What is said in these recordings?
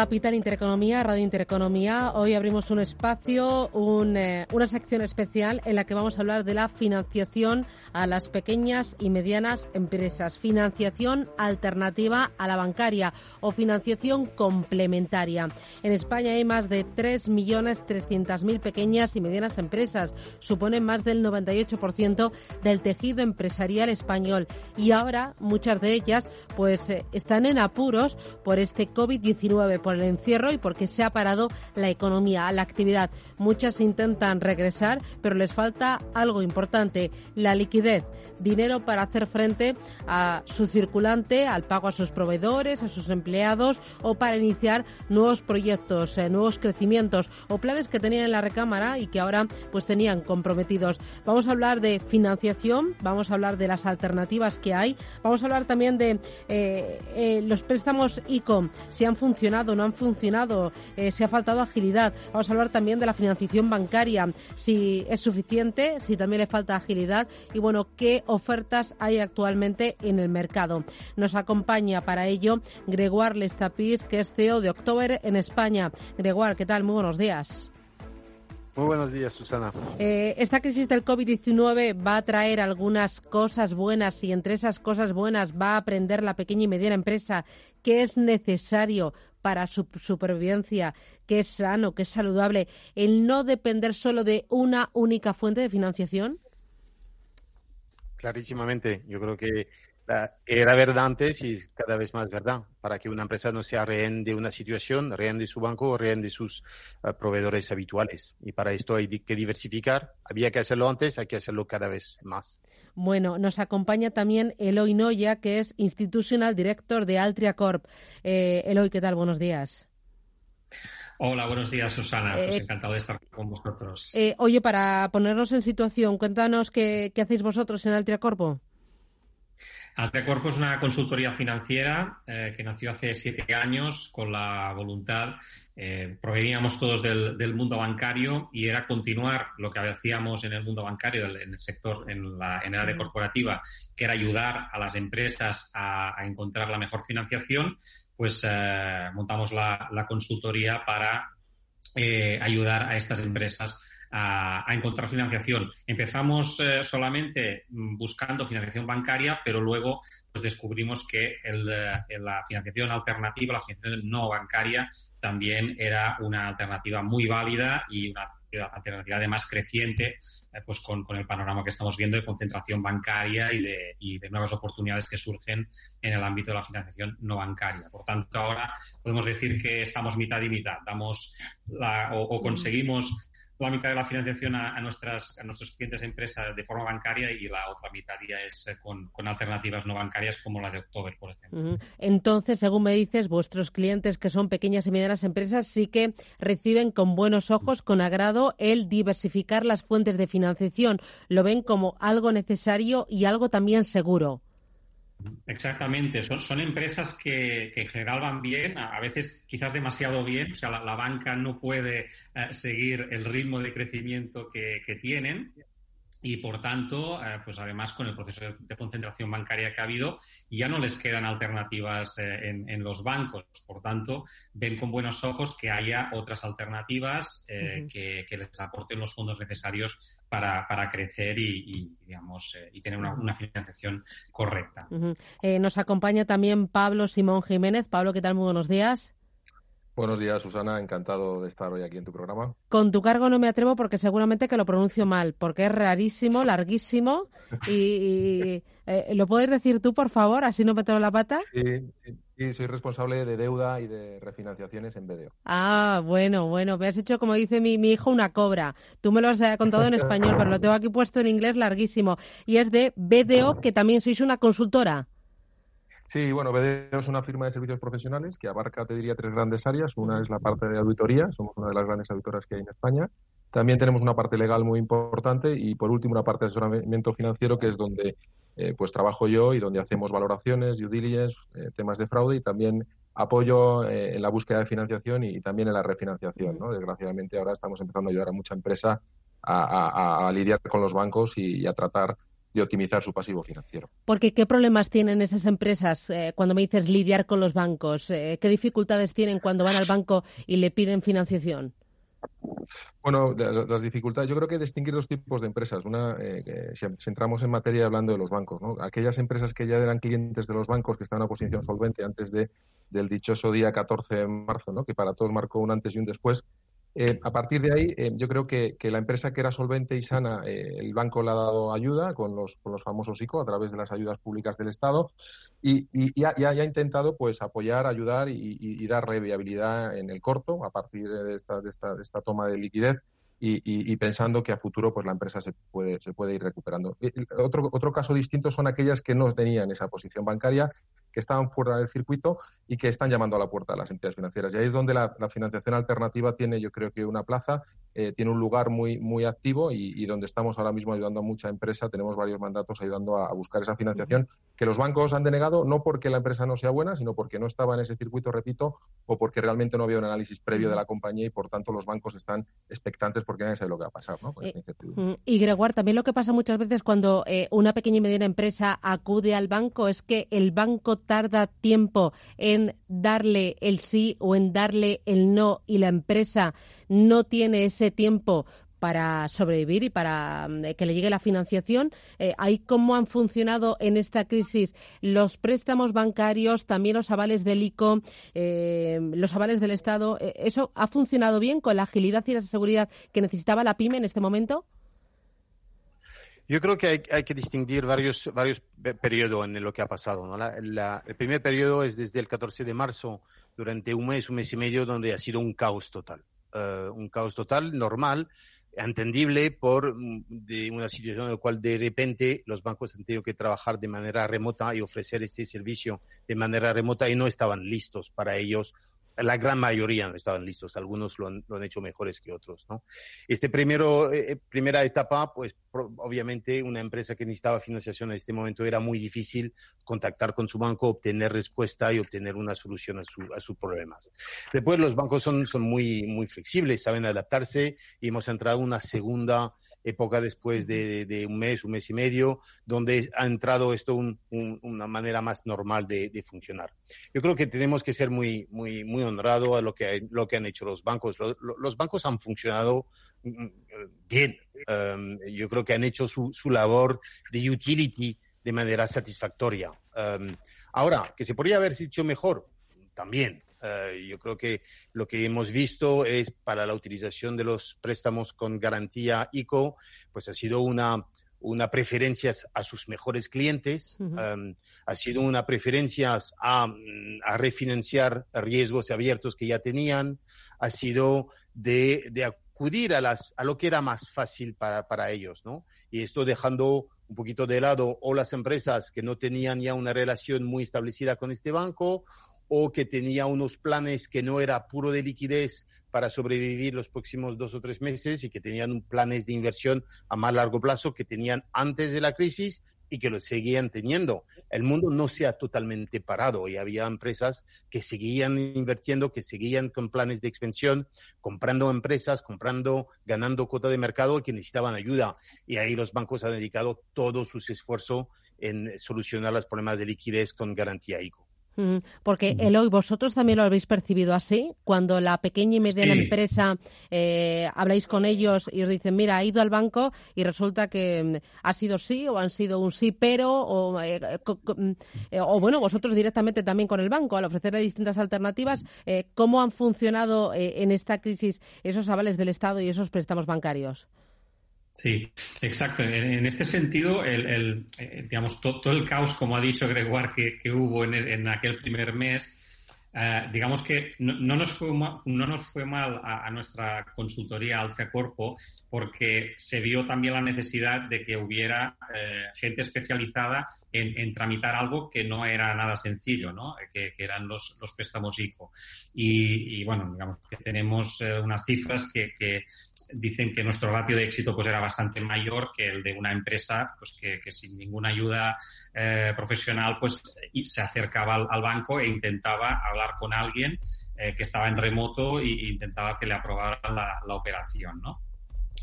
Capital Intereconomía, Radio Intereconomía. Hoy abrimos un espacio, eh, una sección especial en la que vamos a hablar de la financiación a las pequeñas y medianas empresas. Financiación alternativa a la bancaria o financiación complementaria. En España hay más de 3.300.000 pequeñas y medianas empresas. Suponen más del 98% del tejido empresarial español. Y ahora muchas de ellas pues eh, están en apuros por este COVID-19 el encierro y porque se ha parado la economía, la actividad. Muchas intentan regresar, pero les falta algo importante, la liquidez, dinero para hacer frente a su circulante, al pago a sus proveedores, a sus empleados o para iniciar nuevos proyectos, eh, nuevos crecimientos o planes que tenían en la recámara y que ahora pues tenían comprometidos. Vamos a hablar de financiación, vamos a hablar de las alternativas que hay, vamos a hablar también de eh, eh, los préstamos ICOM, si han funcionado no han funcionado, eh, si ha faltado agilidad. Vamos a hablar también de la financiación bancaria, si es suficiente, si también le falta agilidad y bueno, qué ofertas hay actualmente en el mercado. Nos acompaña para ello Gregoire Lestapis, que es CEO de October en España. Gregoire, ¿qué tal? Muy buenos días. Muy buenos días, Susana. Eh, esta crisis del COVID-19 va a traer algunas cosas buenas y entre esas cosas buenas va a aprender la pequeña y mediana empresa que es necesario para su supervivencia, que es sano, que es saludable, el no depender solo de una única fuente de financiación? Clarísimamente. Yo creo que era verdad antes y cada vez más verdad, para que una empresa no sea rehén de una situación, rehén de su banco o rehén de sus eh, proveedores habituales. Y para esto hay que diversificar. Había que hacerlo antes, hay que hacerlo cada vez más. Bueno, nos acompaña también Eloy Noya, que es Institutional Director de Altria Corp. Eh, Eloy, ¿qué tal? Buenos días. Hola, buenos días, Susana. Pues eh, encantado de estar con vosotros. oye, para ponernos en situación, cuéntanos qué, qué hacéis vosotros en Altria Corpo. Altecorpo es una consultoría financiera eh, que nació hace siete años con la voluntad, eh, proveníamos todos del, mundo bancario y era continuar lo que hacíamos en el mundo bancario, en el sector, en, la, en el área corporativa, que era ayudar a las empresas a, encontrar la mejor financiación, pues eh, montamos la, la, consultoría para ayudar a estas empresas a, encontrar financiación. Empezamos eh, solamente mm, buscando financiación bancaria, pero luego pues descubrimos que el, eh, la financiación alternativa, la financiación no bancaria, también era una alternativa muy válida y una alternativa además creciente eh, pues con, con, el panorama que estamos viendo de concentración bancaria y de, y de, nuevas oportunidades que surgen en el ámbito de la financiación no bancaria. Por tanto, ahora podemos decir que estamos mitad y mitad. Damos la, o, o conseguimos la mitad de la financiación a, nuestras, a nuestros clientes de empresa de forma bancaria y la otra mitad ya es eh, con, alternativas no bancarias como la de October, por ejemplo. Entonces, según me dices, vuestros clientes que son pequeñas y medianas empresas sí que reciben con buenos ojos, con agrado, el diversificar las fuentes de financiación. Lo ven como algo necesario y algo también seguro. Exactamente, son, son empresas que, en general van bien, a, veces quizás demasiado bien, o sea, la, banca no puede eh, seguir el ritmo de crecimiento que, tienen y por tanto, eh, pues además con el proceso de, concentración bancaria que ha habido, ya no les quedan alternativas eh, en, los bancos. Por tanto, ven con buenos ojos que haya otras alternativas que, que, les aporten los fondos necesarios para, para crecer y, digamos, eh, y tener una, financiación correcta. Eh, nos acompaña también Pablo Simón Jiménez. Pablo, ¿qué tal? Muy buenos días. Buenos días, Susana. Encantado de estar hoy aquí en tu programa. Con tu cargo no me atrevo porque seguramente que lo pronuncio mal, porque es rarísimo, larguísimo. Y, eh, ¿lo puedes decir tú, por favor? Así no me meto la pata. Sí, Sí, soy responsable de deuda y de refinanciaciones en BDO. Ah, bueno, bueno, me has hecho, como dice mi, mi hijo, una cobra. Tú me lo has eh, contado en español, pero lo tengo aquí puesto en inglés larguísimo. Y es de BDO, que también sois una consultora. Sí, bueno, BDO es una firma de servicios profesionales que abarca, te diría, tres grandes áreas. Una es la parte de auditoría, somos una de las grandes auditoras que hay en España. También tenemos una parte legal muy importante y, por último, una parte de asesoramiento financiero, que es donde eh, pues trabajo yo y donde hacemos valoraciones, due diligence, eh, temas de fraude y también apoyo eh, en la búsqueda de financiación y, también en la refinanciación. ¿no? Desgraciadamente, ahora estamos empezando a ayudar a mucha empresa a, lidiar con los bancos y a tratar de optimizar su pasivo financiero. Porque ¿qué problemas tienen esas empresas eh, cuando me dices lidiar con los bancos? Eh, ¿Qué dificultades tienen cuando van al banco y le piden financiación? Bueno, las dificultades, yo creo que distinguir dos tipos de empresas. Una, eh, si entramos en materia hablando de los bancos, ¿no? aquellas empresas que ya eran clientes de los bancos, que están en una posición solvente antes de, del dichoso día 14 de marzo, ¿no? que para todos marcó un antes y un después, eh, a partir de ahí, eh, yo creo que, la empresa que era solvente y sana, eh, el banco le ha dado ayuda con los, con los famosos ICO a través de las ayudas públicas del Estado y, y, ha, intentado pues apoyar, ayudar y, y, dar reviabilidad en el corto a partir de esta, de esta, de esta toma de liquidez y, pensando que a futuro pues la empresa se puede, se puede ir recuperando. Otro, otro caso distinto son aquellas que no tenían esa posición bancaria que estaban fuera del circuito y que están llamando a la puerta a las entidades financieras. Y ahí es donde la, financiación alternativa tiene, yo creo que una plaza, eh, tiene un lugar muy, muy activo y, donde estamos ahora mismo ayudando a mucha empresa. Tenemos varios mandatos ayudando a, buscar esa financiación que los bancos han denegado, no porque la empresa no sea buena, sino porque no estaba en ese circuito, repito, o porque realmente no había un análisis previo de la compañía y por tanto los bancos están expectantes porque nadie sabe lo que va a pasar. ¿no? Eh, y Gregoire, también lo que pasa muchas veces cuando eh, una pequeña y mediana empresa acude al banco es que el banco tarda tiempo en darle el sí o en darle el no y la empresa no tiene ese tiempo para sobrevivir y para mm, que le llegue la financiación. Eh, ¿Ahí cómo han funcionado en esta crisis los préstamos bancarios, también los avales del ICO, eh, los avales del Estado? Eh, ¿Eso ha funcionado bien con la agilidad y la seguridad que necesitaba la PYME en este momento? Yo creo que hay, que distinguir varios, varios periodos en lo que ha pasado. ¿no? el primer periodo es desde el 14 de marzo, durante un mes, un mes y medio, donde ha sido un caos total. Eh, un caos total, normal, entendible por mm, de una situación en la cual de repente los bancos han tenido que trabajar de manera remota y ofrecer este servicio de manera remota y no estaban listos para ellos la gran mayoría no estaban listos, algunos lo han, hecho mejores que otros, ¿no? Este primero, eh, eh, primera etapa, pues obviamente una empresa que necesitaba financiación en este momento era muy difícil contactar con su banco, obtener respuesta y obtener una solución a, a sus problemas. Después los bancos son, son muy, muy flexibles, saben adaptarse y hemos entrado en una segunda época después de, un mes, un mes y medio, donde ha entrado esto una manera más normal de, funcionar. Yo creo que tenemos que ser muy, muy, muy honrados a lo que, lo que han hecho los bancos. Los, bancos han funcionado mm, mm, bien. Um, yo creo que han hecho su, su labor de utility de manera satisfactoria. Um, ahora, que se podría haber hecho mejor, también. Eh, yo creo que lo que hemos visto es para la utilización de los préstamos con garantía ICO, pues ha sido una, una preferencia a sus mejores clientes, em, ha sido una preferencia a, a, refinanciar riesgos abiertos que ya tenían, ha sido de, de acudir a, las, a lo que era más fácil para, para ellos, ¿no? Y esto dejando un poquito de lado o las empresas que no tenían ya una relación muy establecida con este banco o que tenía unos planes que no era puro de liquidez para sobrevivir los próximos dos o tres meses y que tenían planes de inversión a más largo plazo que tenían antes de la crisis y que lo seguían teniendo. El mundo no se ha totalmente parado y había empresas que seguían invirtiendo, que seguían con planes de expansión, comprando empresas, comprando, ganando cuota de mercado que necesitaban ayuda. Y ahí los bancos han dedicado todo su esfuerzo en solucionar los problemas de liquidez con garantía ICO. Porque, Eloy, vosotros también lo habéis percibido así, cuando la pequeña y mediana empresa eh, habláis con ellos y os dicen, mira, ha ido al banco y resulta que mm, ha sido sí o han sido un sí, pero, o, eh, mm, eh, o bueno, vosotros directamente también con el banco, al ofrecerle distintas alternativas, ¿cómo han funcionado en esta crisis esos avales del Estado y esos préstamos bancarios? Sí, exacto. En, este sentido, el, eh, digamos, todo el caos, como ha dicho Gregoire, que, hubo en, aquel primer mes, eh, digamos que no, nos fue mal, no nos fue mal a, nuestra consultoría Corpo porque se vio también la necesidad de que hubiera eh, gente especializada en, tramitar algo que no era nada sencillo, ¿no? que, eran los, los, préstamos ICO. Y, bueno, digamos que tenemos eh, unas cifras que, dicen que nuestro ratio de éxito pues era bastante mayor que el de una empresa pues que, sin ninguna ayuda eh, profesional pues se acercaba al, banco e intentaba hablar con alguien eh, que estaba en remoto e intentaba que le aprobaran la, la operación, ¿no?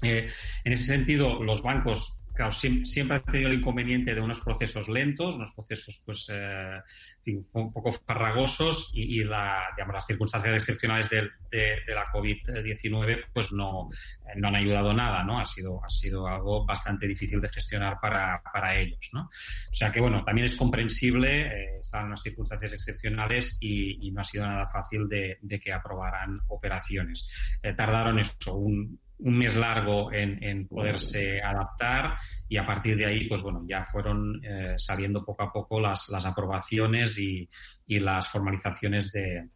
en ese sentido, los bancos claro, siempre, ha tenido el inconveniente de unos procesos lentos, unos procesos, pues, eh, un poco farragosos y, la, digamos, las circunstancias excepcionales de, la COVID-19, pues, no, no han ayudado nada, ¿no? Ha sido, ha sido algo bastante difícil de gestionar para, para ellos, ¿no? O sea que, bueno, también es comprensible, eh, están unas circunstancias excepcionales y, no ha sido nada fácil de, que aprobaran operaciones. Eh, tardaron eso, un, un mes largo en, poderse adaptar y a partir de ahí, pues bueno, ya fueron eh, saliendo poco a poco las, las aprobaciones y, y las formalizaciones de,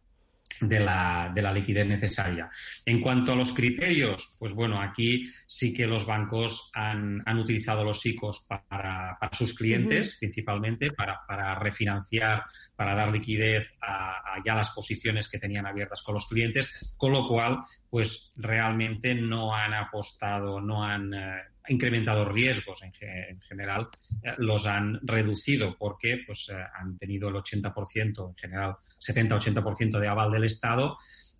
de la, de la liquidez necesaria. En cuanto a los criterios, pues bueno, aquí sí que los bancos han, han utilizado los ICOs para, para sus clientes, principalmente, para, para, refinanciar, para dar liquidez a, ya las posiciones que tenían abiertas con los clientes, con lo cual, pues realmente no han apostado, no han eh, incrementado riesgos en, en general, eh, los han reducido porque pues, eh, han tenido el 80% en general 70-80% de aval del Estado,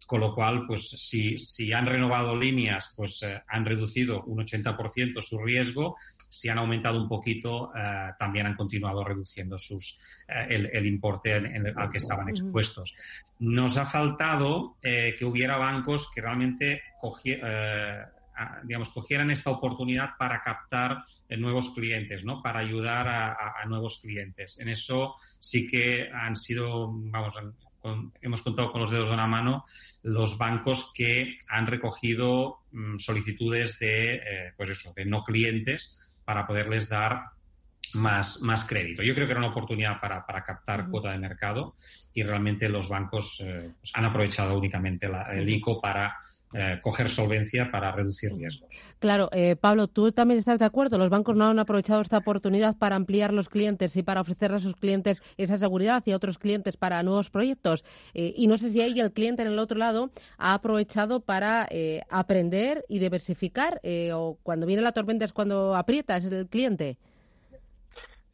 con lo cual, pues si, si han renovado líneas, pues eh, han reducido un 80% su riesgo, si han aumentado un poquito, también han continuado reduciendo sus, el, importe al que estaban expuestos. Nos ha faltado que hubiera bancos que realmente digamos, cogieran esta oportunidad para captar nuevos clientes, ¿no? Para ayudar a, nuevos clientes. En eso sí que han sido, vamos, hemos contado con los dedos de una mano los bancos que han recogido mm, solicitudes de, eh, pues eso, de no clientes para poderles dar más, más crédito. Yo creo que era una oportunidad para, para captar cuota de mercado y realmente los bancos eh, pues han aprovechado únicamente el ICO para eh, coger solvencia para reducir riesgos. Claro, eh, Pablo, tú también estás de acuerdo. Los bancos no han aprovechado esta oportunidad para ampliar los clientes y para ofrecer a sus clientes esa seguridad y a otros clientes para nuevos proyectos. Eh, y no sé si ahí el cliente en el otro lado ha aprovechado para aprender y diversificar. o cuando viene la tormenta es cuando aprieta, es el cliente.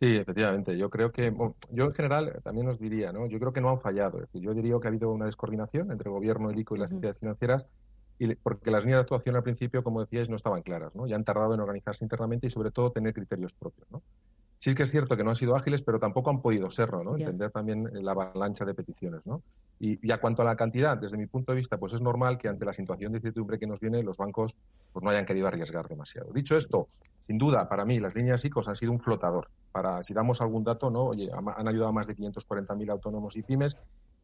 Sí, efectivamente. Yo creo que, yo en general también os diría, ¿no? Yo creo que no han fallado. yo diría que ha habido una descoordinación entre el gobierno, el ICO y las entidades financieras porque las líneas de actuación al principio, como decíais, no estaban claras, ¿no? Ya han tardado en organizarse internamente y sobre todo tener criterios propios, ¿no? Sí que es cierto que no han sido ágiles, pero tampoco han podido serlo, ¿no? Entender también la avalancha de peticiones, ¿no? Y, y, a cuanto a la cantidad, desde mi punto de vista, pues es normal que ante la situación de incertidumbre que nos viene, los bancos pues no hayan querido arriesgar demasiado. Dicho esto, sin duda, para mí, las líneas ICOs han sido un flotador. Para, si damos algún dato, ¿no? Oye, han ayudado a más de 540.000 autónomos y pymes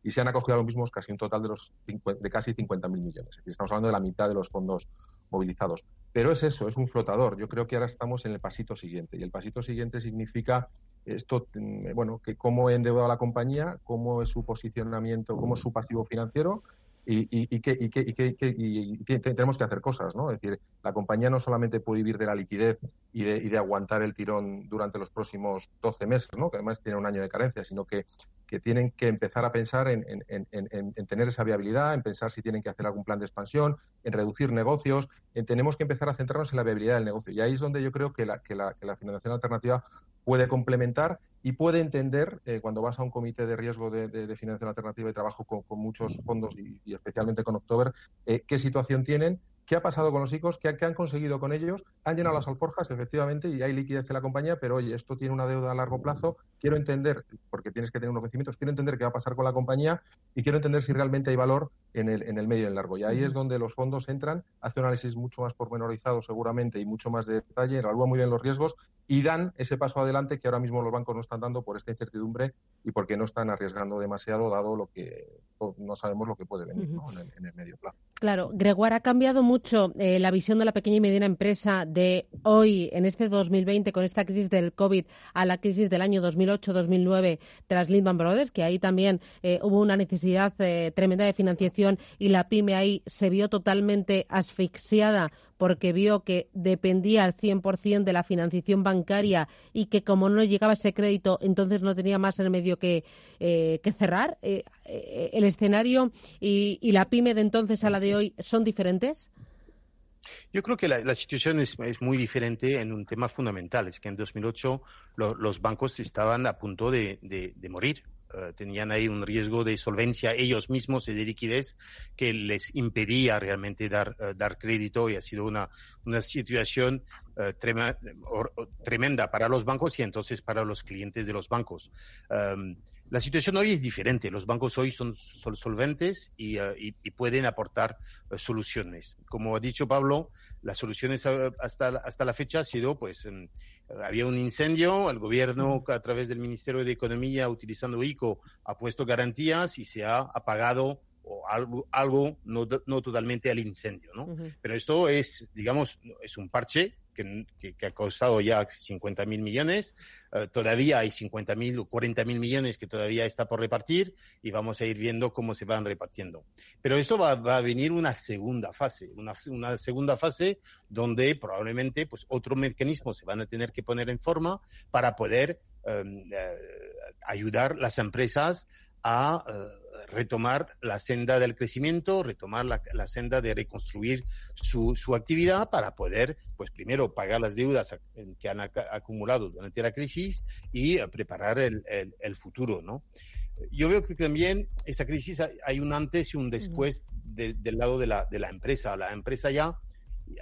y se han acogido a los mismos casi un total de, los, de casi 50.000 millones. estamos hablando de la mitad de los fondos movilizados. Pero es eso, es un flotador. Yo creo que ahora estamos en el pasito siguiente. Y el pasito siguiente significa esto, mm, bueno, que cómo he endeudado a la compañía, cómo es su posicionamiento, cómo es su pasivo financiero y, que, tenemos que hacer cosas, ¿no? Es decir, la compañía no solamente puede vivir de la liquidez y de aguantar el tirón durante los próximos 12 meses, ¿no? Que además tiene un año de carencia, sino que, que tienen que empezar a pensar en, en, en, tener esa viabilidad, en pensar si tienen que hacer algún plan de expansión, en reducir negocios. tenemos que empezar a centrarnos en la viabilidad del negocio. Y ahí es donde yo creo que la financiación alternativa puede complementar y puede entender, eh, cuando vas a un comité de riesgo de, financiación alternativa y trabajo con, muchos fondos y, especialmente con October, eh, qué situación tienen ¿Qué ha pasado con los ICOs? ¿Qué, han conseguido con ellos? Han llenado las alforjas, efectivamente, y hay liquidez en la compañía, pero oye, esto tiene una deuda a largo plazo. Quiero entender, porque tienes que tener unos vencimientos, quiero entender qué va a pasar con la compañía y quiero entender si realmente hay valor en el, en el medio y en el largo. Y ahí es donde los fondos entran, hacen un análisis mucho más pormenorizado seguramente y mucho más de detalle, evalúan muy bien los riesgos y dan ese paso adelante que ahora mismo los bancos no están dando por esta incertidumbre y porque no están arriesgando demasiado dado lo que no sabemos lo que puede venir en, el, medio plazo. Claro, Gregoire ha cambiado mucho eh, la visión de la pequeña y mediana empresa de hoy, en este 2020, con esta crisis del COVID, a la crisis del año 2008-2009 tras Lehman Brothers, que ahí también eh, hubo una necesidad eh, tremenda de financiación y la pyme ahí se vio totalmente asfixiada porque vio que dependía al 100% de la financiación bancaria y que como no llegaba ese crédito, entonces no tenía más remedio que, eh, que cerrar. Eh, eh, ¿El escenario y, la pyme de entonces a la de hoy son diferentes? Yo creo que la, situación es, muy diferente en un tema fundamental. Es que en 2008 los bancos estaban a punto de morir. Eh, tenían ahí un riesgo de solvencia ellos mismos y de liquidez que les impedía realmente dar, eh, dar crédito y ha sido una, una situación eh, tremenda para los bancos y entonces para los clientes de los bancos. Em, la situación hoy es diferente. Los bancos hoy son, solventes y, pueden aportar soluciones. Como ha dicho Pablo, las soluciones hasta, hasta la fecha ha sido, pues, había un incendio, el gobierno a través del Ministerio de Economía, utilizando ICO, ha puesto garantías y se ha apagado o algo, algo no, no totalmente al incendio, ¿no? Pero esto es, digamos, es un parche que, que, ha costado ya 50 mil millones. Eh, todavía hay 50 mil o 40 mil millones que todavía está por repartir y vamos a ir viendo cómo se van repartiendo. Pero esto va, va a venir una segunda fase, una, una, segunda fase donde probablemente pues otros mecanismos se van a tener que poner en forma para poder em, eh, ayudar las empresas a eh, retomar la senda del crecimiento, retomar la, senda de reconstruir su, su, actividad para poder, pues primero, pagar las deudas que han acumulado durante la crisis y eh, preparar el, el, futuro, ¿no? Yo veo que también esta crisis hay un antes y un después del lado de la, de la empresa. La empresa ya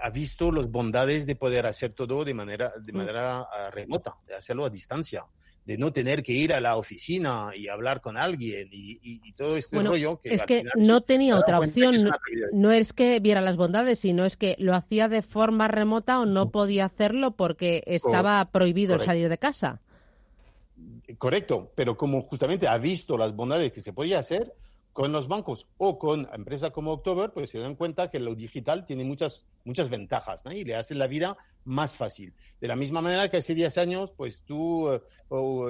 ha visto las bondades de poder hacer todo de manera, de manera ah, remota, de hacerlo a distancia de no tener que ir a la oficina y hablar con alguien y, todo este rollo. Que es que no tenía otra opción. no, es que viera las bondades, sino es que lo hacía de forma remota o no podía hacerlo porque estaba prohibido el salir de casa. Correcto, pero como justamente ha visto las bondades que se podía hacer, con los bancos o con empresas como October, pues se dan cuenta que lo digital tiene muchas, muchas ventajas y le hace la vida más fácil. De la misma manera que hace 10 años, pues tú eh,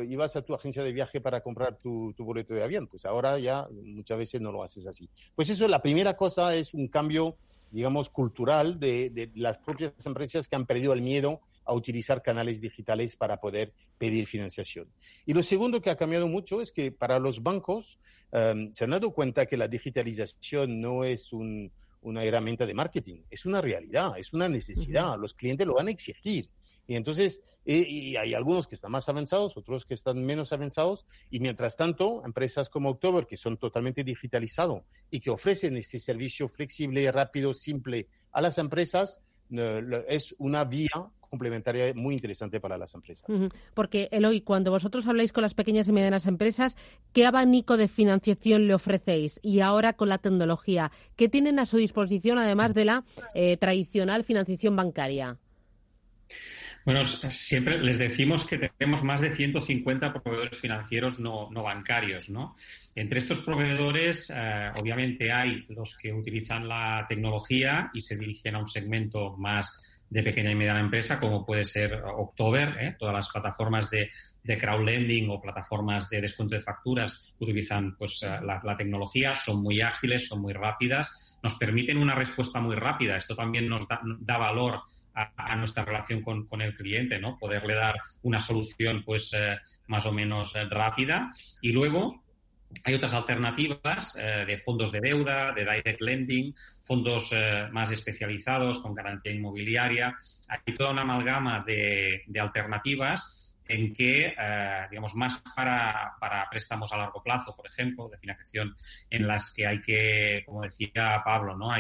ibas a tu agencia de viaje para comprar tu, boleto de avión, pues ahora ya muchas veces no lo haces así. Pues eso, la primera cosa es un cambio, digamos, cultural de, de las propias empresas que han perdido el miedo a utilizar canales digitales para poder pedir financiación. Y lo segundo que ha cambiado mucho es que para los bancos em, se han dado cuenta que la digitalización no es una herramienta de marketing, es una realidad, es una necesidad. Los clientes lo van a exigir. Y entonces, y hay algunos que están más avanzados, otros que están menos avanzados, y mientras tanto, empresas como October, que son totalmente digitalizados y que ofrecen este servicio flexible, rápido, simple a las empresas, es una vía complementaria muy interesante para las empresas. Porque, Eloy, cuando vosotros habláis con las pequeñas y medianas empresas, ¿qué abanico de financiación le ofrecéis? Y ahora con la tecnología, ¿qué tienen a su disposición además de la eh, tradicional financiación bancaria? Bueno, siempre les decimos que tenemos más de 150 proveedores financieros no, bancarios, ¿no? Entre estos proveedores, eh, obviamente hay los que utilizan la tecnología y se dirigen a un segmento más de pequeña y mediana empresa, como puede ser October, ¿eh? todas las plataformas de, de crowdlending o plataformas de descuento de facturas utilizan pues, eh, la, tecnología, son muy ágiles, son muy rápidas, nos permiten una respuesta muy rápida. Esto también nos da, valor a, nuestra relación con, con, el cliente, ¿no? Poderle dar una solución pues eh, más o menos rápida. Y luego hay otras alternativas eh, de fondos de deuda, de direct lending, fondos eh, más especializados con garantía inmobiliaria. Hay toda una amalgama de, alternativas en que, eh, digamos, más para, préstamos a largo plazo, por ejemplo, de financiación, en las que hay que, como decía Pablo, ¿no?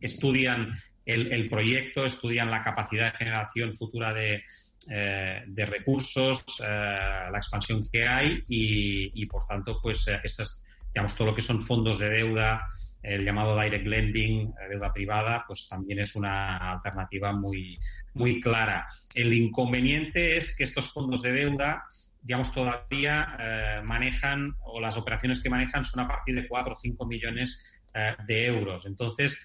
Estudian el, proyecto, estudian la capacidad de generación futura de, eh, de recursos, eh, la expansión que hay y, por tanto, pues eh, estas, digamos, todo lo que son fondos de deuda, el llamado direct lending, deuda privada, pues también es una alternativa muy, muy clara. El inconveniente es que estos fondos de deuda, digamos, todavía manejan, o las operaciones que manejan son a partir de 4 o 5 millones de euros. Entonces,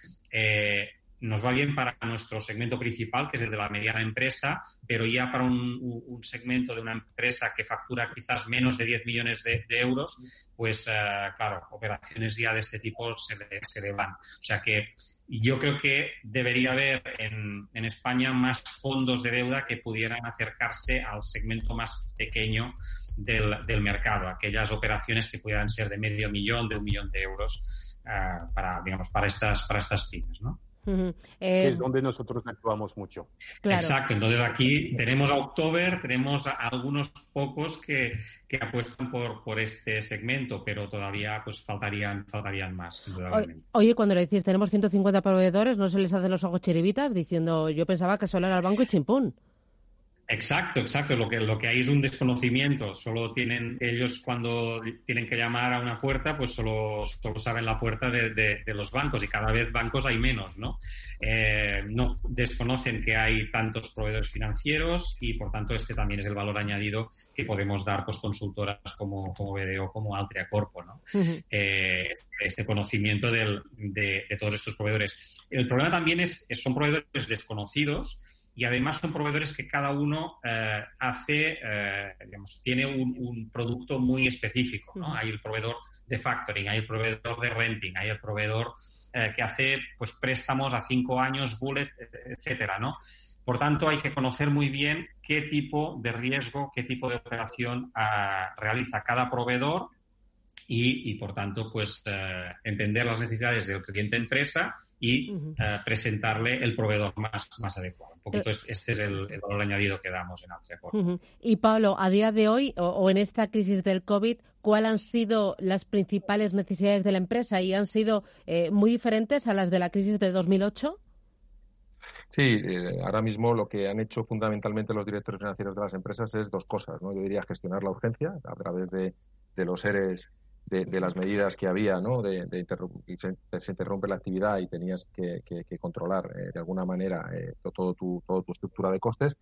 nos va bien para nuestro segmento principal, que es el de la mediana empresa, pero ya para un, segmento de una empresa que factura quizás menos de 10 millones de, euros, pues eh, claro, operaciones ya de este tipo se le, se le van. O sea que yo creo que debería haber en, España más fondos de deuda que pudieran acercarse al segmento más pequeño del, del mercado, aquellas operaciones que pudieran ser de medio millón, de un millón de euros uh, para, digamos, para estas, para estas pymes, ¿no? Es eh, donde nosotros actuamos mucho. Exacto, entonces aquí tenemos a October, tenemos a algunos pocos que, que apuestan por, por este segmento, pero todavía pues faltarían, faltarían más, Oye, cuando le decís tenemos 150 proveedores, ¿no se les hacen los ojos chiribitas diciendo yo pensaba que solo era el banco y chimpún? Exacto, exacto. Lo que, lo que hay es un desconocimiento. Solo tienen ellos cuando tienen que llamar a una puerta, pues solo, solo saben la puerta de, de, los bancos y cada vez bancos hay menos, ¿no? Eh, no desconocen que hay tantos proveedores financieros y por tanto este también es el valor añadido que podemos dar pues consultoras como, como BDO, como Altria Corpo, ¿no? Eh, este conocimiento del, de, de, todos estos proveedores. El problema también es, son proveedores desconocidos y además son proveedores que cada uno eh, hace, eh, digamos, tiene un, producto muy específico, ¿no? Hay el proveedor de factoring, hay el proveedor de renting, hay el proveedor eh, que hace, pues, préstamos a cinco años, bullet, etcétera, ¿no? Por tanto, hay que conocer muy bien qué tipo de riesgo, qué tipo de operación realiza cada proveedor y, y, por tanto, pues, entender las necesidades del cliente empresa y eh, presentarle el proveedor más, más adecuado. Un poquito eh, este es el, valor añadido que damos en Altria Y Pablo, a día de hoy o, en esta crisis del COVID, ¿cuáles han sido las principales necesidades de la empresa y han sido eh, muy diferentes a las de la crisis de 2008? Sí, ahora mismo lo que han hecho fundamentalmente los directores financieros de las empresas es dos cosas. ¿no? Yo diría gestionar la urgencia a través de, de los seres de, las medidas que había, ¿no? De, de se, interrumpe la actividad y tenías que, controlar eh, de alguna manera eh, todo tu, toda tu estructura de costes.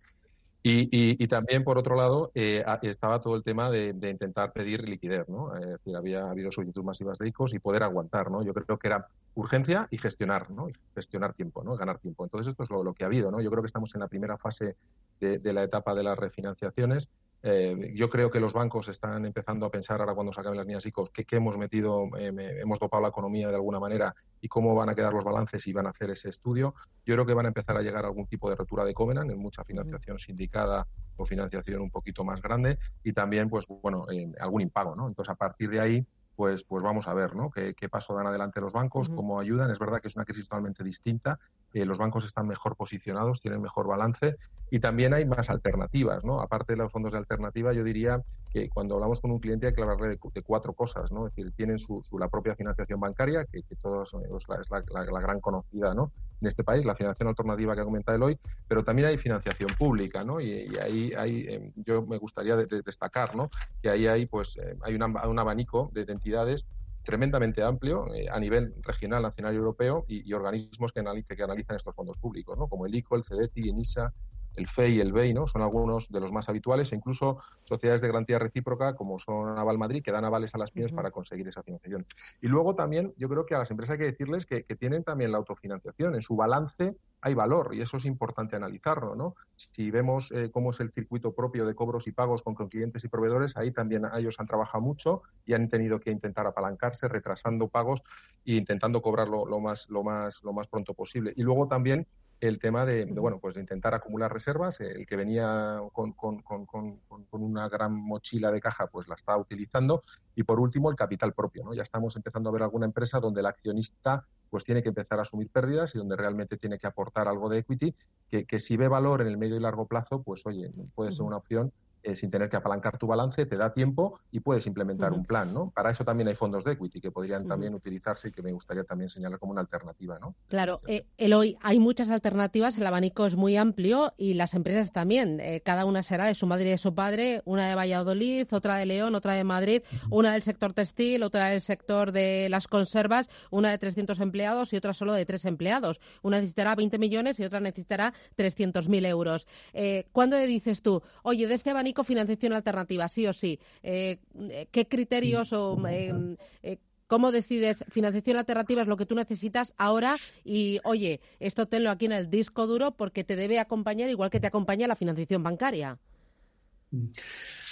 Y, también, por otro lado, eh, estaba todo el tema de, intentar pedir liquidez, ¿no? Es decir, había habido solicitudes masivas de ICOs y poder aguantar, ¿no? Yo creo que era urgencia y gestionar, ¿no? gestionar tiempo, ¿no? Ganar tiempo. Entonces, esto es lo, que ha habido, ¿no? Yo creo que estamos en la primera fase de, de la etapa de las refinanciaciones eh, yo creo que los bancos están empezando a pensar ahora cuando sacan las líneas ICO que, hemos metido, eh, hemos dopado la economía de alguna manera y cómo van a quedar los balances y van a hacer ese estudio. Yo creo que van a empezar a llegar a algún tipo de rotura de Covenant en mucha financiación sindicada o financiación un poquito más grande y también, pues bueno, eh, algún impago, ¿no? Entonces, a partir de ahí, pues, pues vamos a ver ¿no? qué, paso dan adelante los bancos, cómo ayudan. Es verdad que es una crisis totalmente distinta. Eh, los bancos están mejor posicionados, tienen mejor balance y también hay más alternativas. ¿no? Aparte de los fondos de alternativa, yo diría que cuando hablamos con un cliente hay que hablarle de, cuatro cosas. ¿no? Es decir, tienen su, la propia financiación bancaria, que, todos es, la, la, gran conocida ¿no? En este país, la financiación alternativa que ha comentado hoy, pero también hay financiación pública. ¿no? Y, ahí hay, eh, yo me gustaría destacar ¿no? que ahí hay, pues, eh, hay un abanico de entidades tremendamente amplio eh, a nivel regional, nacional y europeo y, organismos que, que, analizan estos fondos públicos, ¿no? como el ICO, el CEDETI, ENISA, el FEI y el BEI, ¿no? Son algunos de los más habituales e incluso sociedades de garantía recíproca como son Aval Madrid que dan avales a las pymes para conseguir esa financiación. Y luego también yo creo que a las empresas hay que decirles que, tienen también la autofinanciación. En su balance hay valor y eso es importante analizarlo, ¿no? Si vemos eh, cómo es el circuito propio de cobros y pagos con, clientes y proveedores, ahí también ellos han trabajado mucho y han tenido que intentar apalancarse, retrasando pagos e intentando cobrarlo lo más, lo más, lo más pronto posible. Y luego también el tema de, bueno, pues de intentar acumular reservas. El que venía con, con, con, con, una gran mochila de caja, pues la está utilizando. Y por último, el capital propio. ¿no? Ya estamos empezando a ver alguna empresa donde el accionista pues tiene que empezar a asumir pérdidas y donde realmente tiene que aportar algo de equity, que, que si ve valor en el medio y largo plazo, pues oye, puede ser una opción eh, sin tener que apalancar tu balance, te da tiempo y puedes implementar un plan, ¿no? Para eso también hay fondos de equity que podrían también utilizarse y que me gustaría también señalar como una alternativa, ¿no? Claro, eh, Eloy, hay muchas alternativas, el abanico es muy amplio y las empresas también. Eh, cada una será de su madre y de su padre, una de Valladolid, otra de León, otra de Madrid, una del sector textil, otra del sector de las conservas, una de 300 empleados y otra solo de 3 empleados. Una necesitará 20 millones y otra necesitará 300.000 euros. Eh, ¿Cuándo dices tú, oye, de este abanico financiación alternativa, sí o sí. Eh, ¿Qué criterios o eh, eh, ¿Cómo decides financiación alternativa es lo que tú necesitas ahora y, oye, esto tenlo aquí en el disco duro porque te debe acompañar igual que te acompaña la financiación bancaria?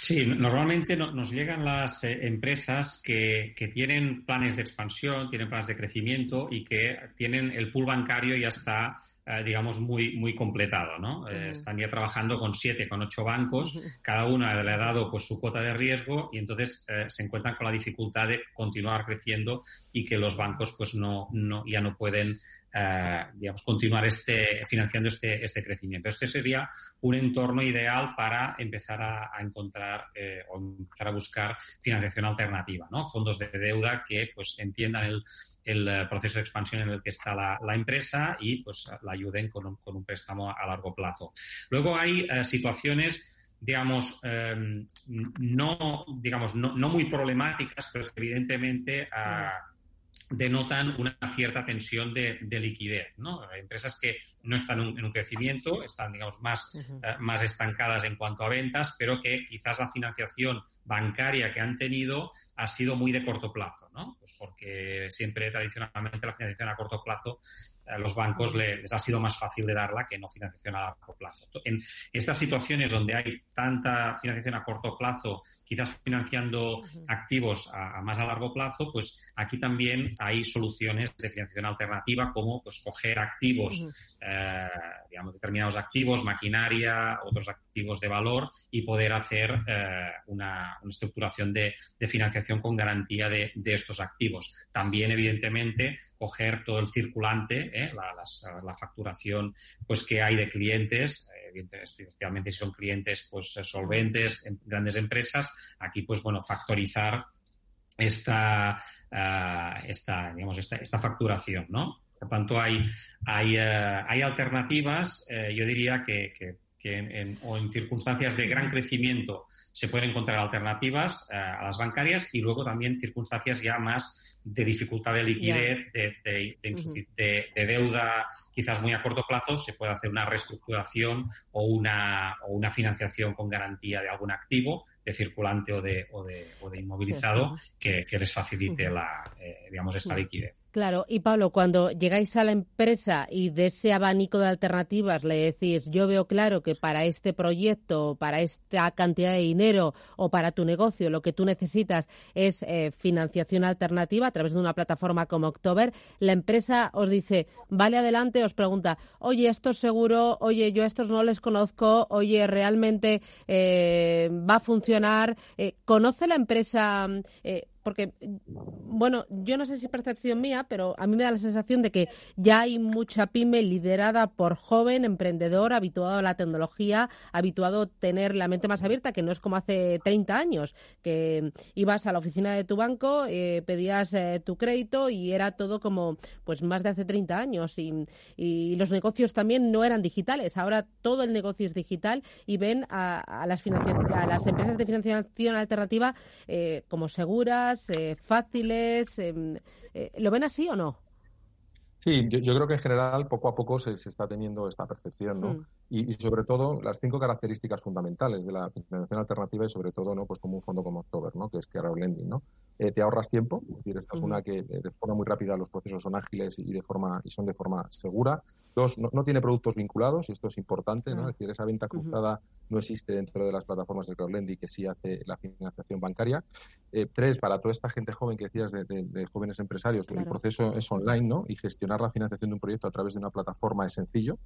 Sí, normalmente nos llegan las eh, empresas que, tienen planes de expansión, tienen planes de crecimiento y que tienen el pool bancario ya está eh, digamos, muy, muy completado, ¿no? Eh, están ya trabajando con siete, con ocho bancos, cada uno le ha dado pues su cuota de riesgo y entonces se encuentran con la dificultad de continuar creciendo y que los bancos pues no, no ya no pueden eh, digamos, continuar este, financiando este, este crecimiento. Este sería un entorno ideal para empezar a, encontrar eh, o empezar a buscar financiación alternativa, ¿no? Fondos de deuda que pues entiendan el, el eh, proceso de expansión en el que está la, empresa y pues la ayuden con un, con un, préstamo a largo plazo. Luego hay situaciones digamos, no, digamos, no, no, muy problemáticas, pero que evidentemente denotan una cierta tensión de, liquidez. ¿no? Empresas que no están en un crecimiento, están, digamos, más, eh, más estancadas en cuanto a ventas, pero que quizás la financiación bancaria que han tenido ha sido muy de corto plazo, ¿no? Pues porque siempre tradicionalmente la financiación a corto plazo a los bancos les, ha sido más fácil de darla que no financiación a largo plazo. En estas situaciones donde hay tanta financiación a corto plazo, quizás financiando activos a, más a largo plazo, pues aquí también hay soluciones de financiación alternativa como pues coger activos, eh, digamos, determinados activos, maquinaria, otros activos de valor y poder hacer eh, una, estructuración de, financiación con garantía de, de estos activos. También, evidentemente, coger todo el circulante, ¿eh? la, facturación pues que hay de clientes, especialmente si son clientes pues solventes, en grandes empresas, aquí pues bueno, factorizar esta, ah, esta, digamos, esta, esta facturación, ¿no? Por tanto, hay, hay, eh, hay alternativas, yo diría que, que, en, o en circunstancias de gran crecimiento se pueden encontrar alternativas a las bancarias y luego también circunstancias ya más de dificultad de liquidez, de, de, deuda quizás muy a corto plazo, se puede hacer una reestructuración o una, o una financiación con garantía de algún activo de circulante o de, o de, o de inmovilizado que, les facilite la, eh, digamos, esta liquidez. Claro, y Pablo, cuando llegáis a la empresa y de ese abanico de alternativas le decís, yo veo claro que para este proyecto, para esta cantidad de dinero o para tu negocio, lo que tú necesitas es eh, financiación alternativa a través de una plataforma como October, la empresa os dice, vale adelante, os pregunta, oye, esto es seguro, oye, yo a estos no les conozco, oye, realmente eh, va a funcionar, eh, ¿conoce la empresa? Porque, bueno, yo no sé si es percepción mía, pero a mí me da la sensación de que ya hay mucha pyme liderada por joven, emprendedor, habituado a la tecnología, habituado a tener la mente más abierta, que no es como hace 30 años, que ibas a la oficina de tu banco, eh, pedías eh, tu crédito y era todo como, pues, más de hace 30 años. Y, los negocios también no eran digitales. Ahora todo el negocio es digital y ven a, las, a las empresas de financiación alternativa eh, como seguras, eh, fáciles. Em, eh, ¿Lo ven así o no? Sí, yo, creo que en general poco a poco se, está teniendo esta percepción, ¿no? Hmm. Y, sobre todo las cinco características fundamentales de la financiación alternativa y sobre todo, ¿no? Pues como un fondo como October, ¿no? Que es Care Lending, ¿no? Eh, te ahorras tiempo, es decir, esta es una que de forma muy rápida los procesos son ágiles y de forma y son de forma segura. Dos, no, tiene productos vinculados, y esto es importante, ¿no? Es decir, esa venta cruzada no existe dentro de las plataformas de crowdlending que sí hace la financiación bancaria. Eh, tres, para toda esta gente joven que decías de, jóvenes empresarios, el proceso es online, ¿no? Y gestionar la financiación de un proyecto a través de una plataforma es sencillo,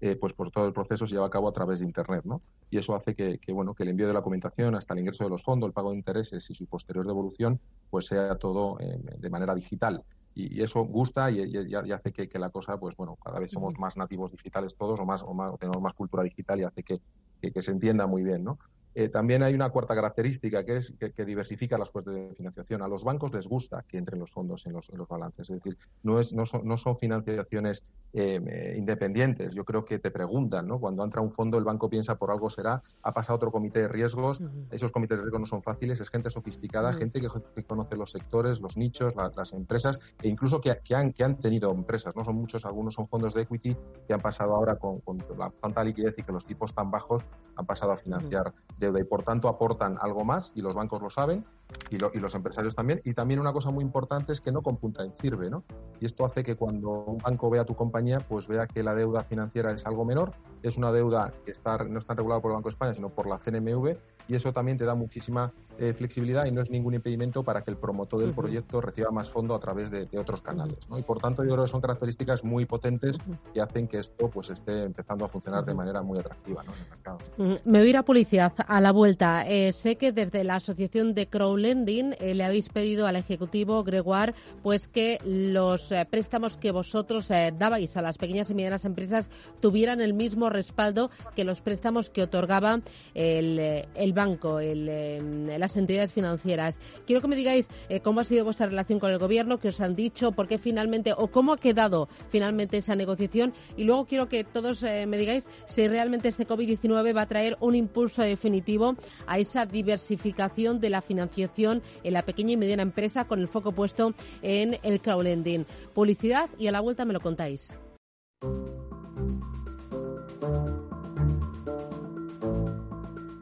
eh, pues por todo el proceso se lleva a cabo a través de Internet, ¿no? Y eso hace que, bueno, que el envío de la documentación hasta el ingreso de los fondos, el pago de intereses y su posterior devolución, pues sea todo eh, de manera digital y, eso gusta y, hace que, la cosa, pues bueno, cada vez somos más nativos digitales todos o más o, más, tenemos más cultura digital y hace que, que, se entienda muy bien, ¿no? Eh, también hay una cuarta característica que es que, diversifica las fuentes de financiación. A los bancos les gusta que entren los fondos en los, en los balances. Es decir, no, es, no, son, no son financiaciones eh, independientes. Yo creo que te preguntan, ¿no? Cuando entra un fondo, el banco piensa por algo será, ha pasado otro comité de riesgos. Esos comités de riesgos no son fáciles, es gente sofisticada, gente que, conoce los sectores, los nichos, las empresas e incluso que, han, que han tenido empresas. No son muchos, algunos son fondos de equity que han pasado ahora con, con la tanta liquidez y que los tipos tan bajos han pasado a financiar deuda y por tanto aportan algo más y los bancos lo saben y, los empresarios también. Y también una cosa muy importante es que no compunta en sirve, ¿no? Y esto hace que cuando un banco vea tu compañía, pues vea que la deuda financiera es algo menor, es una deuda que está, no está regulada por el Banco de España, sino por la CNMV, y eso también te da muchísima eh, flexibilidad y no es ningún impedimento para que el promotor del proyecto reciba más fondo a través de, otros canales. ¿no? Y por tanto, yo creo que son características muy potentes que hacen que esto pues esté empezando a funcionar de manera muy atractiva ¿no? en el mercado. Me voy a ir a publicidad a la vuelta. Eh, sé que desde la Asociación de Crowlending eh, le habéis pedido al Ejecutivo Gregoire pues que los préstamos que vosotros dabais a las pequeñas y medianas empresas tuvieran el mismo respaldo que los préstamos que otorgaba el, el banco, em, las entidades financieras. Quiero que me digáis eh, cómo ha sido vuestra relación con el gobierno, qué os han dicho, por qué finalmente o cómo ha quedado finalmente esa negociación y luego quiero que todos eh, me digáis si realmente este COVID-19 va a traer un impulso definitivo a esa diversificación de la financiación en la pequeña y mediana empresa con el foco puesto en el crowdlending. Publicidad y a la vuelta me lo contáis.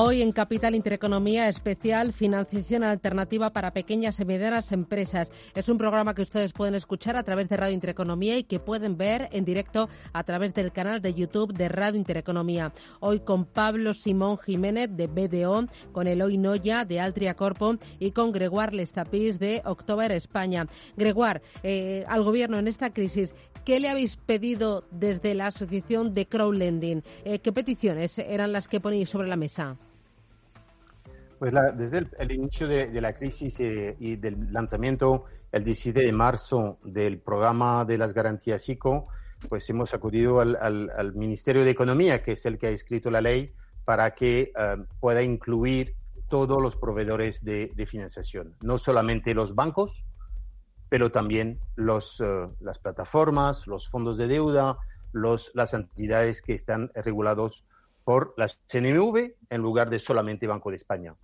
Hoy en Capital Intereconomía especial Financiación Alternativa para Pequeñas y Medianas Empresas. Es un programa que ustedes pueden escuchar a través de Radio Intereconomía y que pueden ver en directo a través del canal de YouTube de Radio Intereconomía. Hoy con Pablo Simón Jiménez de BDO, con Eloy Noya de Altria Corpo y con Gregoire Lestapis de October España. Gregoire, eh, al Gobierno en esta crisis, ¿qué le habéis pedido desde la Asociación de Crowdlending? Eh, ¿Qué peticiones eran las que ponéis sobre la mesa? Pues desde el, inicio de, la crisis eh, y del lanzamiento el 17 de marzo del programa de las garantías ICO, pues hemos acudido al, Ministerio de Economía, que es el que ha escrito la ley, para que eh, pueda incluir todos los proveedores de, financiación, no solamente los bancos, pero también los, eh, las plataformas, los fondos de deuda, los, las entidades que están regulados por la CNMV en lugar de solamente Banco de España.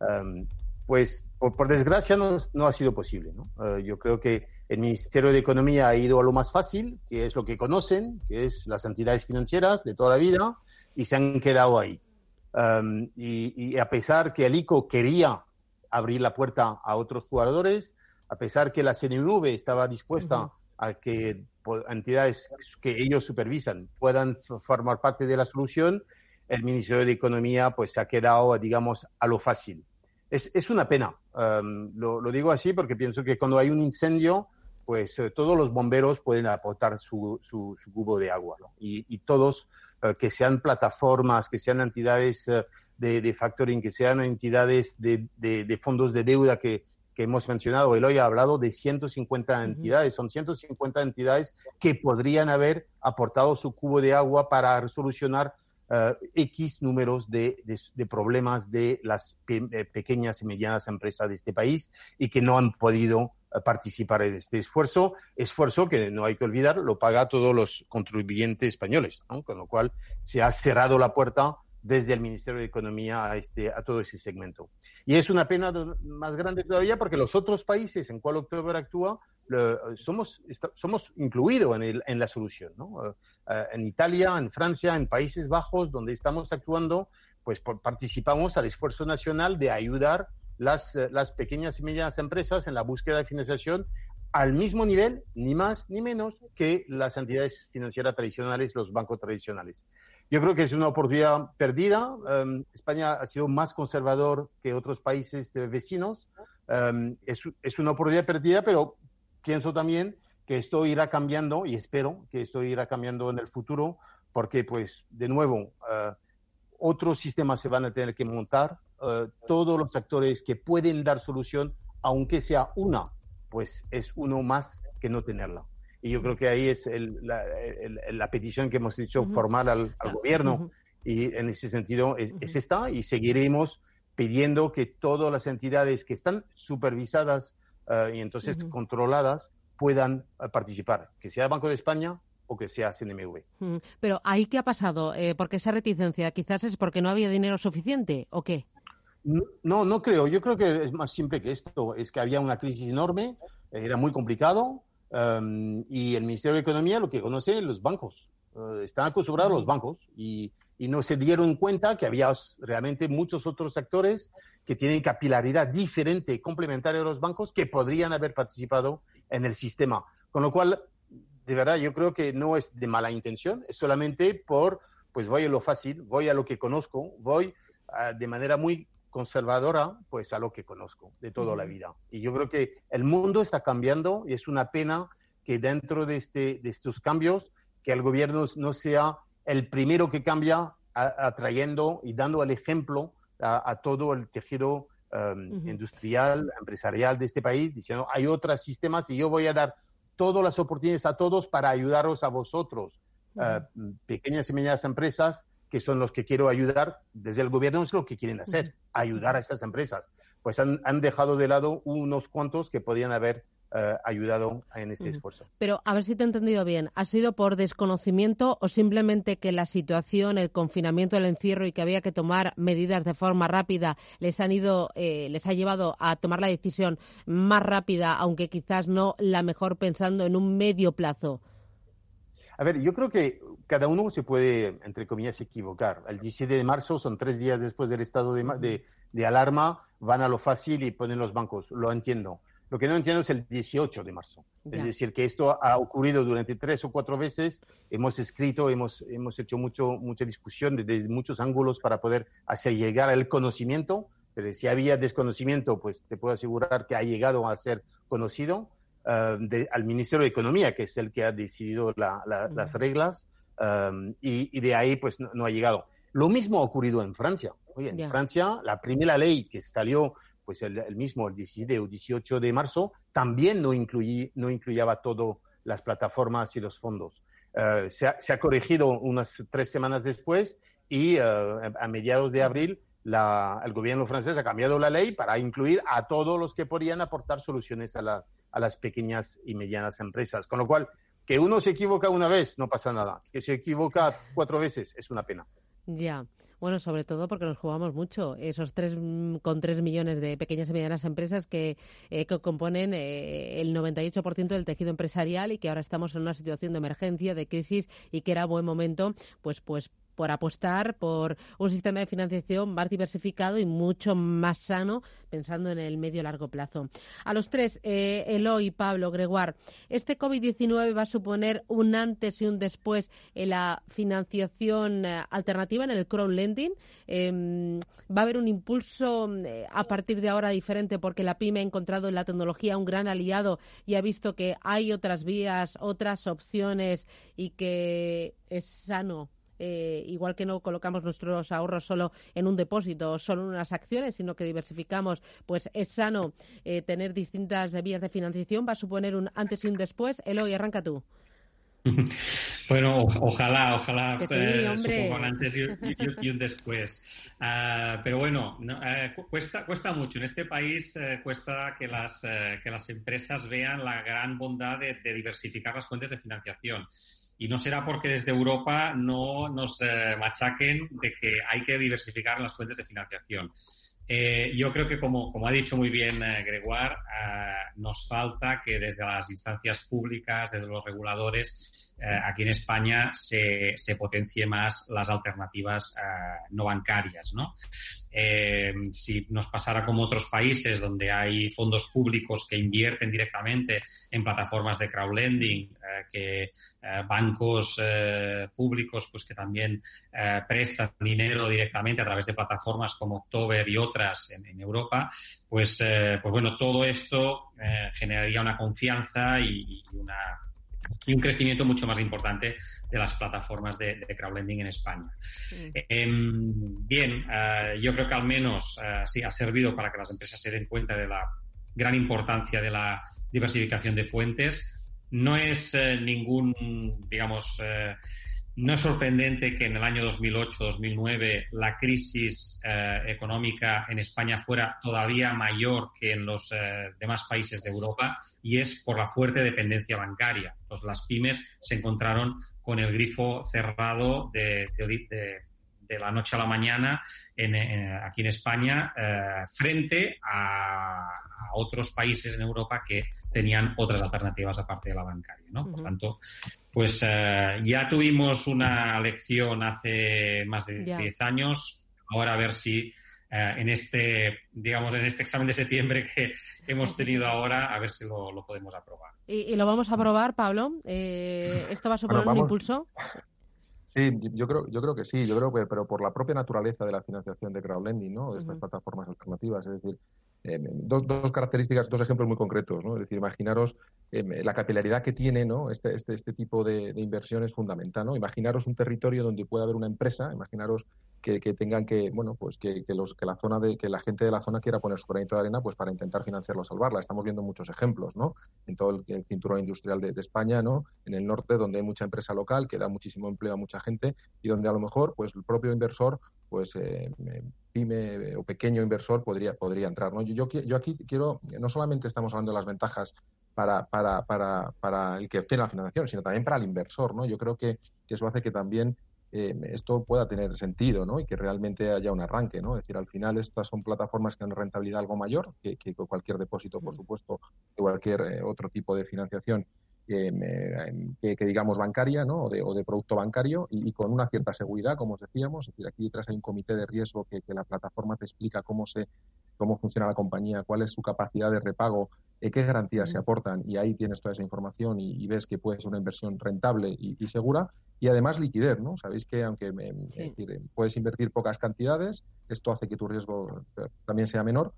Em, pues por, desgracia no, no, ha sido posible. ¿no? Eh, yo creo que el Ministerio de Economía ha ido a lo más fácil, que es lo que conocen, que es las entidades financieras de toda la vida, y se han quedado ahí. Em, y, a pesar que el ICO quería abrir la puerta a otros jugadores, a pesar que la CNV estaba dispuesta a que entidades que ellos supervisan puedan formar parte de la solución, el Ministerio de Economía pues se ha quedado, digamos, a lo fácil. Es, es una pena, em, lo, lo, digo así porque pienso que cuando hay un incendio, pues eh, todos los bomberos pueden aportar su, su, cubo de agua y, y, todos, eh, que sean plataformas, que sean entidades eh, de, de, factoring, que sean entidades de, de, de fondos de deuda que, que hemos mencionado. Él hoy ha hablado de 150 entidades. Son 150 entidades que podrían haber aportado su cubo de agua para solucionar uh, X números de, de, de, problemas de las pe eh, pequeñas y medianas empresas de este país y que no han podido uh, participar en este esfuerzo, esfuerzo que no hay que olvidar, lo paga todos los contribuyentes españoles, ¿no? con lo cual se ha cerrado la puerta desde el Ministerio de Economía a, este, a todo ese segmento. Y es una pena más grande todavía porque los otros países en cual October actúa somos, somos incluidos en, en la solución. ¿no? Eh, en Italia, en Francia, en Países Bajos, donde estamos actuando, pues participamos al esfuerzo nacional de ayudar las, eh, las pequeñas y medianas empresas en la búsqueda de financiación al mismo nivel, ni más ni menos, que las entidades financieras tradicionales, los bancos tradicionales. Yo creo que es una oportunidad perdida. Em, España ha sido más conservador que otros países vecinos. Um, es, es, una oportunidad perdida, pero pienso también que esto irá cambiando y espero que esto irá cambiando en el futuro porque, pues, de nuevo, uh, otros sistemas se van a tener que montar, uh, todos los actores que pueden dar solución, aunque sea una, pues es uno más que no tenerla. Y yo creo que ahí es el, la, el, la, petición que hemos dicho formal al, al gobierno. -huh. Y en ese sentido es, es, esta y seguiremos pidiendo que todas las entidades que están supervisadas uh, y entonces controladas puedan eh, participar, que sea Banco de España o que sea CNMV. Pero ahí qué ha pasado? Eh, ¿Por qué esa reticencia? ¿Quizás es porque no había dinero suficiente o qué? No, no creo. Yo creo que es más simple que esto. Es que había una crisis enorme. era muy complicado em, y el Ministerio de Economía lo que conoce los bancos. Eh, están acostumbrados los bancos y, y, no se dieron cuenta que había realmente muchos otros actores que tienen capilaridad diferente, complementaria a los bancos, que podrían haber participado en el sistema. Con lo cual, de verdad, yo creo que no es de mala intención, es solamente por, pues voy a lo fácil, voy a lo que conozco, voy ah, de manera muy conservadora, pues a lo que conozco de toda la vida. Y yo creo que el mundo está cambiando y es una pena que dentro de, este, de estos cambios, que el gobierno no sea el primero que cambia atrayendo y dando el ejemplo a, todo el tejido um, industrial, empresarial de este país, diciendo, hay otros sistemas y yo voy a dar todas las oportunidades a todos para ayudaros a vosotros, uh, pequeñas y medianas empresas, que son los que quiero ayudar, desde el gobierno es lo que quieren hacer, ayudar a estas empresas. Pues han, han dejado de lado unos cuantos que podían haber eh, ayudado en este esfuerzo. Pero a ver si te he entendido bien. ¿Ha sido por desconocimiento o simplemente que la situación, el confinamiento, el encierro y que había que tomar medidas de forma rápida les han ido, eh, les ha llevado a tomar la decisión más rápida, aunque quizás no la mejor pensando en un medio plazo? A ver, yo creo que cada uno se puede, entre comillas, equivocar. El 17 de marzo son tres días después del estado de, de, alarma, van a lo fácil y ponen los bancos. Lo entiendo. Lo que no entiendo es el 18 de marzo. Es decir, que esto ha ocurrido durante tres o cuatro veces. Hemos escrito, hemos, hemos hecho mucho, mucha discusión desde muchos ángulos para poder hacer llegar el conocimiento. Pero si había desconocimiento, pues te puedo asegurar que ha llegado a ser conocido. Eh, al Ministerio de Economía, que es el que ha decidido las reglas, um, y, de ahí pues no, ha llegado. Lo mismo ha ocurrido en Francia. Oye, en Francia, la primera ley que salió pues el, mismo, el 17 o 18 de marzo, también no, incluí, no incluyaba todas las plataformas y los fondos. Uh, se, ha, se, ha, corregido unas tres semanas después y uh, a mediados de abril la, el gobierno francés ha cambiado la ley para incluir a todos los que podían aportar soluciones a la, a las pequeñas y medianas empresas. Con lo cual, que uno se equivoca una vez, no pasa nada. Que se equivoca cuatro veces, es una pena. Ya. Bueno, sobre todo porque nos jugamos mucho. Esos tres mm, con tres millones de pequeñas y medianas empresas que, eh, que componen eh, el 98% del tejido empresarial y que ahora estamos en una situación de emergencia, de crisis y que era buen momento, pues, pues por apostar por un sistema de financiación más diversificado y mucho más sano, pensando en el medio largo plazo. A los tres, eh, Eloy, Pablo, Gregoire, ¿este COVID-19 va a suponer un antes y un después en la financiación eh, alternativa, en el crowdlending? Em, ¿Va a haber un impulso eh, a partir de ahora diferente porque la PYME ha encontrado en la tecnología un gran aliado y ha visto que hay otras vías, otras opciones y que es sano eh, igual que no colocamos nuestros ahorros solo en un depósito o solo en unas acciones, sino que diversificamos, pues es sano eh, tener distintas vías de financiación. Va a suponer un antes y un después. Eloy, arranca tú. Bueno, ojalá, ojalá eh, suponga un antes y, un después. Ah, pero bueno, cuesta, cuesta mucho. En este país cuesta que las, que las empresas vean la gran bondad de diversificar las fuentes de financiación y no será porque desde Europa no nos eh, machaquen de que hay que diversificar las fuentes de financiación. Eh, yo creo que, como, ha dicho muy bien eh, Gregoire, nos falta que desde las instancias públicas, desde los reguladores, aquí en España se, potencie más las alternativas no bancarias. si nos pasara como otros países donde hay fondos públicos que invierten directamente en plataformas de crowdlending, que eh, bancos eh, públicos pues que también eh, prestan dinero directamente a través de plataformas como October y otras en, Europa, pues, pues bueno, todo esto generaría una confianza y, una y un crecimiento mucho más importante de las plataformas de, crowdlending en España. Em, bien, yo creo que al menos sí ha servido para que las empresas se den cuenta de la gran importancia de la diversificación de fuentes no es eh, ningún, digamos, eh, no es sorprendente que en el año 2008-2009 la crisis eh, económica en España fuera todavía mayor que en los demás países de Europa y es por la fuerte dependencia bancaria. Pues las pymes se encontraron con el grifo cerrado de, de la noche a la mañana aquí en España frente a, otros países en Europa que tenían otras alternativas aparte de la bancaria. ¿no? Por tanto, pues ya tuvimos una lección hace más de 10 años. Ahora a ver si eh, en este, digamos, en este examen de septiembre que hemos tenido ahora, a ver si lo, podemos aprobar. ¿Y, lo vamos a aprobar, Pablo? Eh, ¿Esto va a suponer un impulso? Sí, yo creo, yo creo que sí, yo creo que, pero por la propia naturaleza de la financiación de crowdlending, ¿no? De estas plataformas alternativas, es decir, dos, dos, características, dos ejemplos muy concretos, ¿no? Es decir, imaginaros la capilaridad que tiene, ¿no? Este, este, este tipo de, de, inversión es fundamental, ¿no? Imaginaros un territorio donde puede haber una empresa, imaginaros que, tengan que, bueno, pues que, los, que la zona de, que la gente de la zona quiera poner su granito de arena, pues para intentar financiarlo o salvarla. Estamos viendo muchos ejemplos, ¿no? En todo el, cinturón industrial de, España, ¿no? En el norte, donde hay mucha empresa local que da muchísimo empleo a mucha gente y donde a lo mejor, pues el propio inversor, pues eh, pyme o pequeño inversor podría, podría entrar, ¿no? Yo, yo, aquí quiero, no solamente estamos hablando de las ventajas para, para, para, para el que obtiene la financiación, sino también para el inversor, ¿no? Yo creo que, que eso hace que también eh, esto pueda tener sentido ¿no? y que realmente haya un arranque. ¿no? Es decir, al final estas son plataformas que dan rentabilidad algo mayor que, cualquier depósito, por mm. supuesto, que cualquier eh, otro tipo de financiación eh, que, digamos bancaria ¿no? o, de, o de producto bancario y, con una cierta seguridad, como os decíamos. Es decir, aquí detrás hay un comité de riesgo que, que la plataforma te explica cómo se cómo funciona la compañía, cuál es su capacidad de repago, qué garantías se aportan y ahí tienes toda esa información y, ves que puede ser una inversión rentable y, segura y además liquidez, ¿no? Sabéis que aunque puedes invertir pocas cantidades, esto hace que tu riesgo eh, también sea menor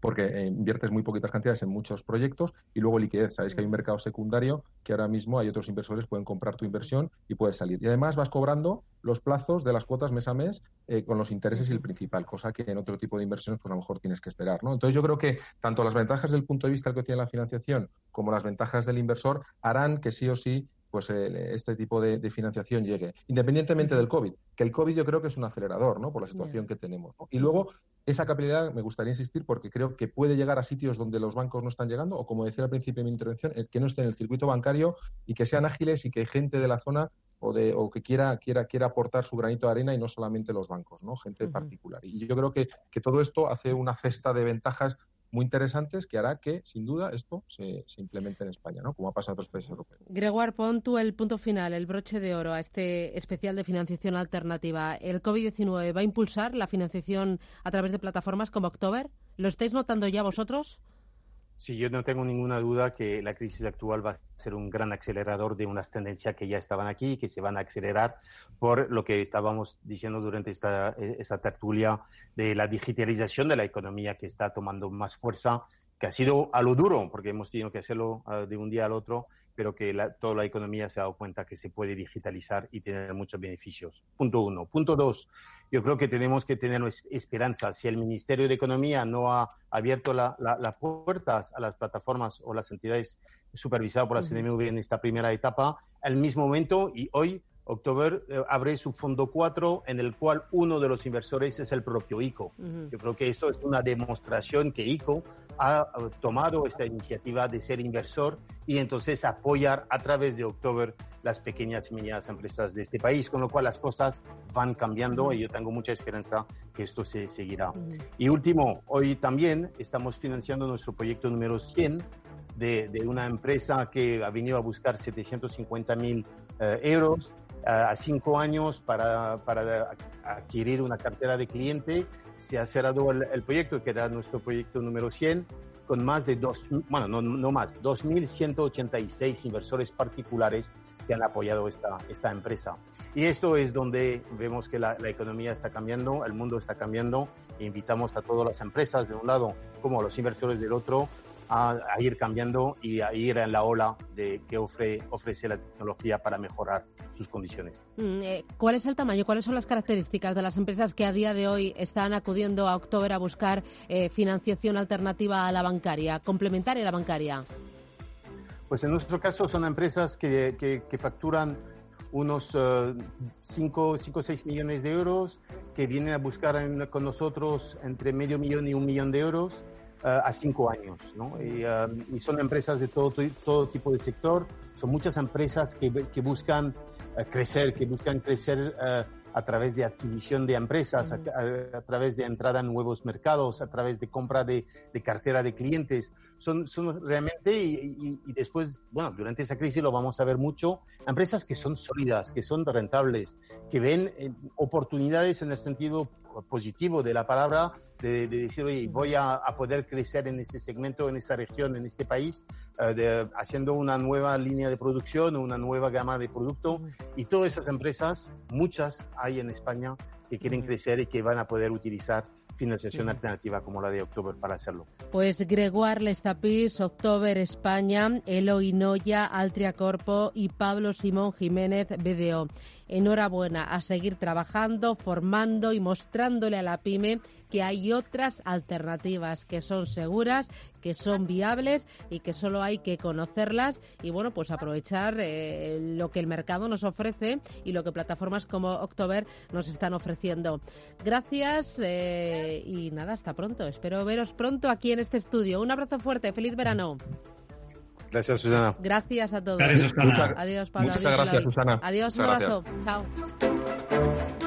porque eh, inviertes muy poquitas cantidades en muchos proyectos y luego liquidez. Sabéis que hay un mercado secundario que ahora mismo hay otros inversores pueden comprar tu inversión y puedes salir. Y además vas cobrando los plazos de las cuotas mes a mes eh, con los intereses y el principal, cosa que en otro tipo de inversiones pues a lo mejor tienes que esperar. ¿no? Entonces yo creo que tanto las ventajas del punto de vista que tiene la financiación como las ventajas del inversor harán que sí o sí pues este tipo de, financiación llegue, independientemente del COVID, que el COVID yo creo que es un acelerador, ¿no? Por la situación que tenemos. Y luego, esa capilaridad me gustaría insistir porque creo que puede llegar a sitios donde los bancos no están llegando, o como decía al principio de mi intervención, el que no esté en el circuito bancario y que sean ágiles y que gente de la zona o, de, o que quiera, quiera, quiera aportar su granito de arena y no solamente los bancos, ¿no? Gente particular. Y yo creo que, que todo esto hace una cesta de ventajas muy interesantes que hará que, sin duda, esto se, implemente en España, ¿no? como ha pasado en otros países europeos. Gregoire, pon tú el punto final, el broche de oro a este especial de financiación alternativa. ¿El COVID-19 va a impulsar la financiación a través de plataformas como October? ¿Lo estáis notando ya vosotros? Sí, yo no tengo ninguna duda que la crisis actual va a ser un gran acelerador de unas tendencias que ya estaban aquí y que se van a acelerar por lo que estábamos diciendo durante esta, eh, esta tertulia de la digitalización de la economía que está tomando más fuerza, que ha sido a lo duro, porque hemos tenido que hacerlo ah, de un día al otro, pero que toda la economía se ha dado cuenta que se puede digitalizar y tener muchos beneficios. Punto uno. Punto dos, yo creo que tenemos que tener esperanza. Si el Ministerio de Economía no ha abierto las puertas a las plataformas o las entidades supervisadas por la CNMV en esta primera etapa, al mismo momento y hoy October eh, abre su fondo 4 en el cual uno de los inversores es el propio ICO. Yo creo que esto es una demostración que ICO ha tomado esta iniciativa de ser inversor y entonces apoyar a través de October las pequeñas y medianas empresas de este país, con lo cual las cosas van cambiando y yo tengo mucha esperanza que esto se seguirá. Y último, hoy también estamos financiando nuestro proyecto número 100 de, de una empresa que ha venido a buscar 750 mil eh, euros a cinco años para, para, adquirir una cartera de cliente. Se ha cerrado el, proyecto, que era nuestro proyecto número 100, con más de dos, bueno, no, no más, 2.186 inversores particulares que han apoyado esta, esta empresa. Y esto es donde vemos que la, la, economía está cambiando, el mundo está cambiando. E invitamos a todas las empresas de un lado como a los inversores del otro a, ir cambiando y a ir en la ola de que ofre, ofrece la tecnología para mejorar sus condiciones. Mm, eh, ¿Cuál es el tamaño? ¿Cuáles son las características de las empresas que a día de hoy están acudiendo a October a buscar eh, financiación alternativa a la bancaria, complementaria a la bancaria? Pues en nuestro caso son empresas que, que, facturan unos 5 o 6 millones de euros, que vienen a buscar con nosotros entre medio millón y un millón de euros a cinco años. ¿no? Y, y, son empresas de todo, todo tipo de sector, son muchas empresas que, que buscan crecer, que buscan crecer a través de adquisición de empresas, a, través de entrada en nuevos mercados, a través de compra de, cartera de clientes. Son, son realmente, y, después, bueno, durante esa crisis lo vamos a ver mucho, empresas que son sólidas, que son rentables, que ven eh, oportunidades en el sentido positivo de la palabra, de, decir, oye, voy a, poder crecer en este segmento, en esta región, en este país, eh, haciendo una nueva línea de producción, una nueva gama de producto. Y todas esas empresas, muchas hay en España que quieren crecer y que van a poder utilizar financiación alternativa como la de October para hacerlo. Pues Gregoire Lestapis, October España, Eloy Noya, Altria Corpo y Pablo Simón Jiménez BDO. Enhorabuena a seguir trabajando, formando y mostrándole a la pyme que hay otras alternativas que son seguras, que son viables y que solo hay que conocerlas y bueno, pues aprovechar eh, lo que el mercado nos ofrece y lo que plataformas como October nos están ofreciendo. Gracias eh, y nada, hasta pronto. Espero veros pronto aquí en este estudio. Un abrazo fuerte, feliz verano. Gracias, Susana. Gracias a todos. Gracias, Susana. Adiós, Pablo. Muchas adiós, gracias, Susana. Adiós, un abrazo. Chao.